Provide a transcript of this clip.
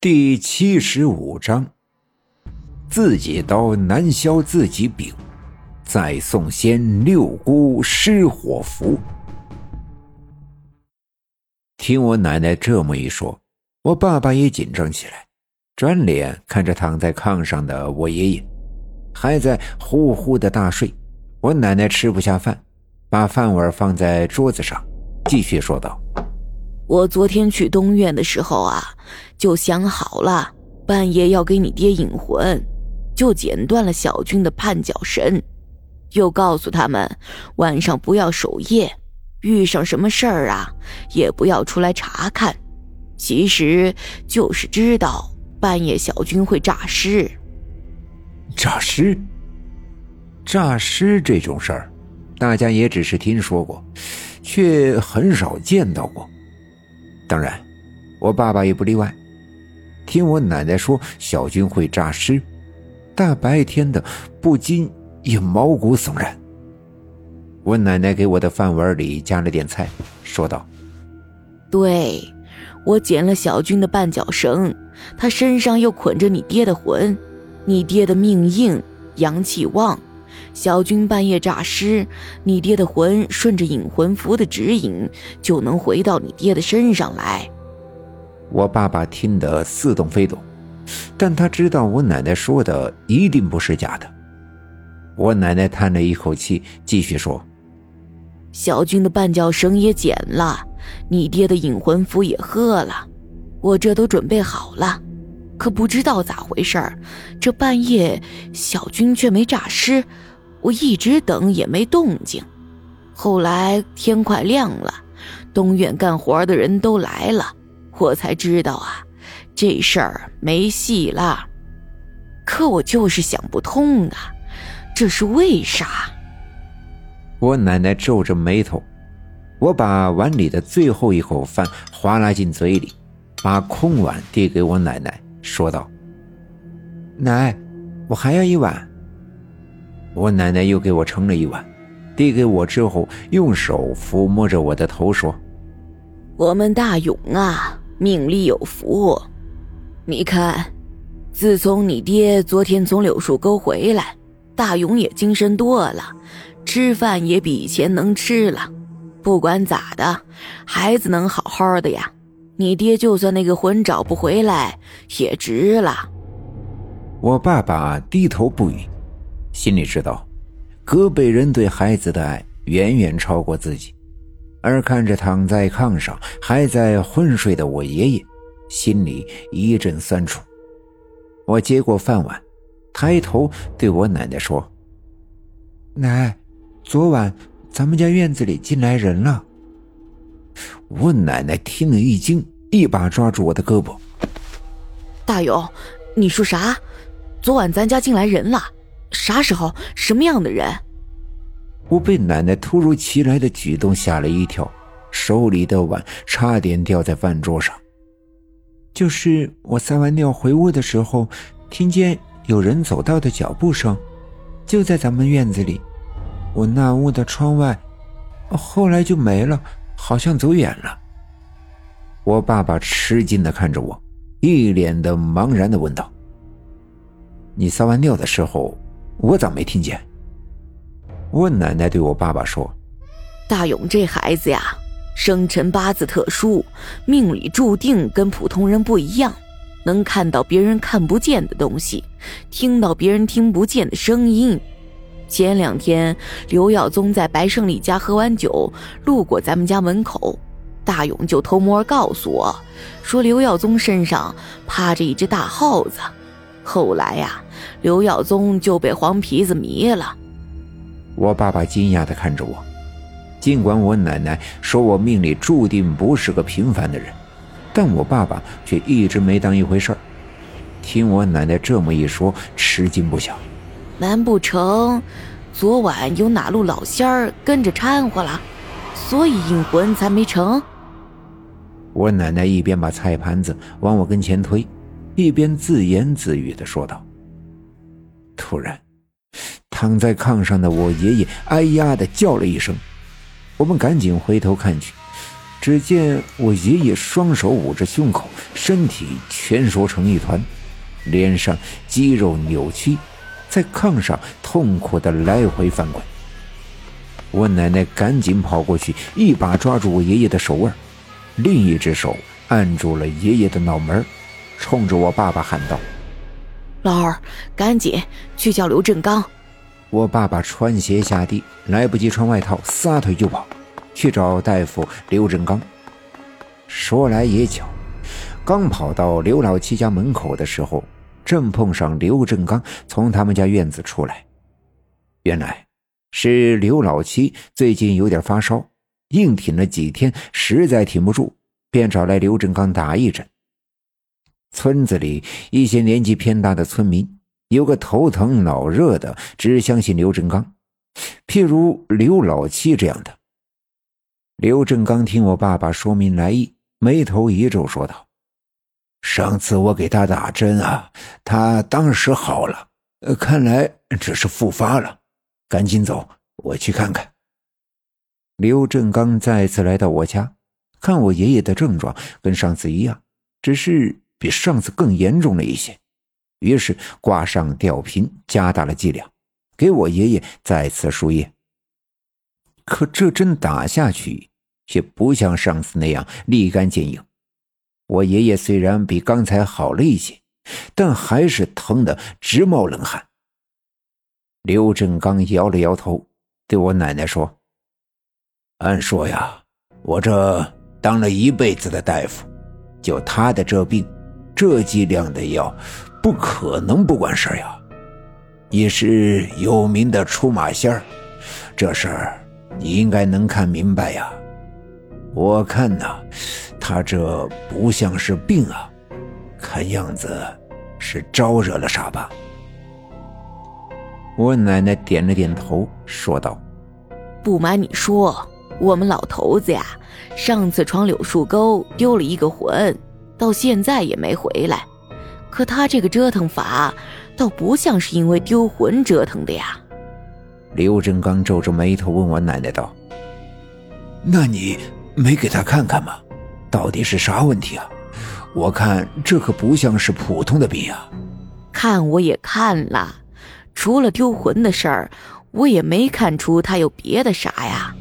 第七十五章：自己刀难削自己柄，再送仙六姑失火符。听我奶奶这么一说，我爸爸也紧张起来，转脸看着躺在炕上的我爷爷，还在呼呼的大睡。我奶奶吃不下饭，把饭碗放在桌子上，继续说道。我昨天去东院的时候啊，就想好了，半夜要给你爹引魂，就剪断了小军的绊脚绳，又告诉他们晚上不要守夜，遇上什么事儿啊，也不要出来查看。其实就是知道半夜小军会诈尸。诈尸？诈尸这种事儿，大家也只是听说过，却很少见到过。当然，我爸爸也不例外。听我奶奶说小军会诈尸，大白天的不禁也毛骨悚然。我奶奶给我的饭碗里加了点菜，说道：“对，我剪了小军的绊脚绳，他身上又捆着你爹的魂，你爹的命硬，阳气旺。小军半夜诈尸，你爹的魂顺着引魂符的指引，就能回到你爹的身上来。我爸爸听得似懂非懂，但他知道我奶奶说的一定不是假的。我奶奶叹了一口气，继续说：“小军的绊脚绳也剪了，你爹的引魂符也喝了，我这都准备好了。可不知道咋回事儿，这半夜小军却没诈尸。”我一直等也没动静，后来天快亮了，东院干活的人都来了，我才知道啊，这事儿没戏了。可我就是想不通啊，这是为啥？我奶奶皱着眉头，我把碗里的最后一口饭划拉进嘴里，把空碗递给我奶奶，说道：“奶，我还要一碗。”我奶奶又给我盛了一碗，递给我之后，用手抚摸着我的头说：“我们大勇啊，命里有福。你看，自从你爹昨天从柳树沟回来，大勇也精神多了，吃饭也比以前能吃了。不管咋的，孩子能好好的呀，你爹就算那个魂找不回来，也值了。”我爸爸低头不语。心里知道，河北人对孩子的爱远远超过自己，而看着躺在炕上还在昏睡的我爷爷，心里一阵酸楚。我接过饭碗，抬头对我奶奶说：“奶，昨晚咱们家院子里进来人了。”我奶奶听了一惊，一把抓住我的胳膊：“大勇，你说啥？昨晚咱家进来人了？”啥时候？什么样的人？我被奶奶突如其来的举动吓了一跳，手里的碗差点掉在饭桌上。就是我撒完尿回屋的时候，听见有人走道的脚步声，就在咱们院子里。我那屋的窗外，后来就没了，好像走远了。我爸爸吃惊的看着我，一脸的茫然的问道：“你撒完尿的时候？”我咋没听见？我奶奶对我爸爸说：“大勇这孩子呀，生辰八字特殊，命里注定跟普通人不一样，能看到别人看不见的东西，听到别人听不见的声音。前两天刘耀宗在白胜利家喝完酒，路过咱们家门口，大勇就偷摸告诉我，说刘耀宗身上趴着一只大耗子。”后来呀，刘耀宗就被黄皮子迷了。我爸爸惊讶地看着我，尽管我奶奶说我命里注定不是个平凡的人，但我爸爸却一直没当一回事儿。听我奶奶这么一说，吃惊不小。难不成昨晚有哪路老仙儿跟着掺和了，所以引魂才没成？我奶奶一边把菜盘子往我跟前推。一边自言自语的说道。突然，躺在炕上的我爷爷“哎呀”的叫了一声，我们赶紧回头看去，只见我爷爷双手捂着胸口，身体蜷缩成一团，脸上肌肉扭曲，在炕上痛苦的来回翻滚。我奶奶赶紧跑过去，一把抓住我爷爷的手腕，另一只手按住了爷爷的脑门，冲着我爸爸喊道：“老二，赶紧去叫刘振刚！”我爸爸穿鞋下地，来不及穿外套，撒腿就跑。去找大夫刘振刚。说来也巧，刚跑到刘老七家门口的时候，正碰上刘振刚从他们家院子出来。原来是刘老七最近有点发烧，硬挺了几天，实在挺不住，便找来刘振刚打一针。村子里一些年纪偏大的村民，有个头疼脑热的，只相信刘振刚，譬如刘老七这样的。刘振刚听我爸爸说明来意，眉头一皱，说道：“上次我给他打针啊，他当时好了，呃看来只是复发了。赶紧走，我去看看。”刘振刚再次来到我家，看我爷爷的症状跟上次一样，只是比上次更严重了一些，于是挂上吊瓶，加大了剂量，给我爷爷再次输液。可这针打下去，却不像上次那样立竿见影。我爷爷虽然比刚才好了一些，但还是疼得直冒冷汗。刘振刚摇了摇头，对我奶奶说：“按说呀，我这当了一辈子的大夫，就他的这病，这剂量的药，不可能不管事呀。你是有名的出马仙儿，这事儿。”你应该能看明白呀，我看呐，他这不像是病啊，看样子是招惹了啥吧？我奶奶点了点头，说道：“不瞒你说，我们老头子呀，上次闯柳树沟丢了一个魂，到现在也没回来。可他这个折腾法，倒不像是因为丢魂折腾的呀。”刘振刚皱着眉头问我奶奶道：“那你没给他看看吗？到底是啥问题啊？我看这可不像是普通的病啊。”看我也看了，除了丢魂的事儿，我也没看出他有别的啥呀。